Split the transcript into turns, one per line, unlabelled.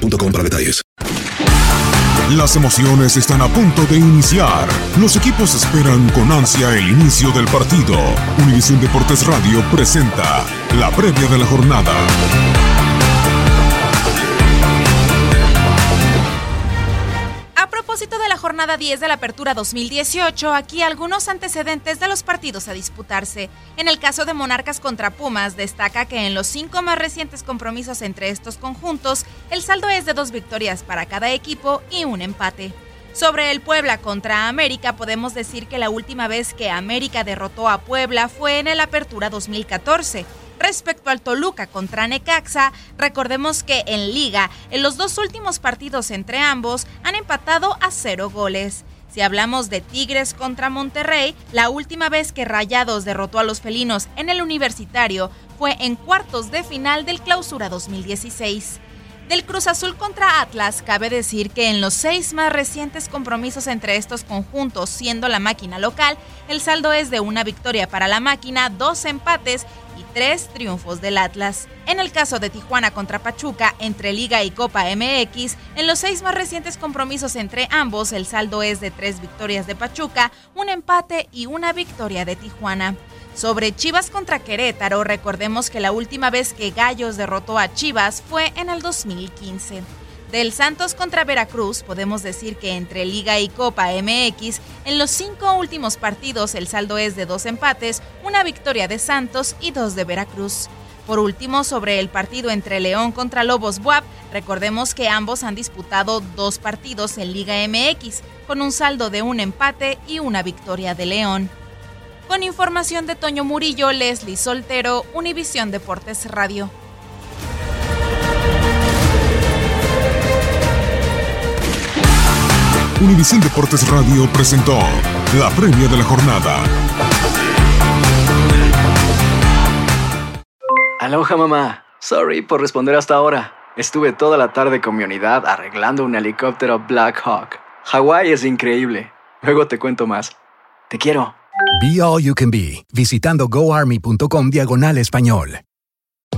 para detalles.
Las emociones están a punto de iniciar. Los equipos esperan con ansia el inicio del partido. Univisión Deportes Radio presenta la previa de la jornada.
Jornada 10 de la Apertura 2018, aquí algunos antecedentes de los partidos a disputarse. En el caso de Monarcas contra Pumas, destaca que en los cinco más recientes compromisos entre estos conjuntos, el saldo es de dos victorias para cada equipo y un empate. Sobre el Puebla contra América, podemos decir que la última vez que América derrotó a Puebla fue en el Apertura 2014. Respecto al Toluca contra Necaxa, recordemos que en liga, en los dos últimos partidos entre ambos han empatado a cero goles. Si hablamos de Tigres contra Monterrey, la última vez que Rayados derrotó a los felinos en el universitario fue en cuartos de final del Clausura 2016. Del Cruz Azul contra Atlas, cabe decir que en los seis más recientes compromisos entre estos conjuntos, siendo la máquina local, el saldo es de una victoria para la máquina, dos empates tres triunfos del Atlas. En el caso de Tijuana contra Pachuca, entre Liga y Copa MX, en los seis más recientes compromisos entre ambos, el saldo es de tres victorias de Pachuca, un empate y una victoria de Tijuana. Sobre Chivas contra Querétaro, recordemos que la última vez que Gallos derrotó a Chivas fue en el 2015. Del Santos contra Veracruz, podemos decir que entre Liga y Copa MX, en los cinco últimos partidos el saldo es de dos empates, una victoria de Santos y dos de Veracruz. Por último, sobre el partido entre León contra Lobos Buap, recordemos que ambos han disputado dos partidos en Liga MX, con un saldo de un empate y una victoria de León. Con información de Toño Murillo, Leslie Soltero, Univisión Deportes Radio.
Univisión Deportes Radio presentó la previa de la jornada.
Aloha mamá. Sorry por responder hasta ahora. Estuve toda la tarde con mi unidad arreglando un helicóptero Black Hawk. Hawái es increíble. Luego te cuento más. Te quiero.
Be All You Can Be, visitando goarmy.com diagonal español.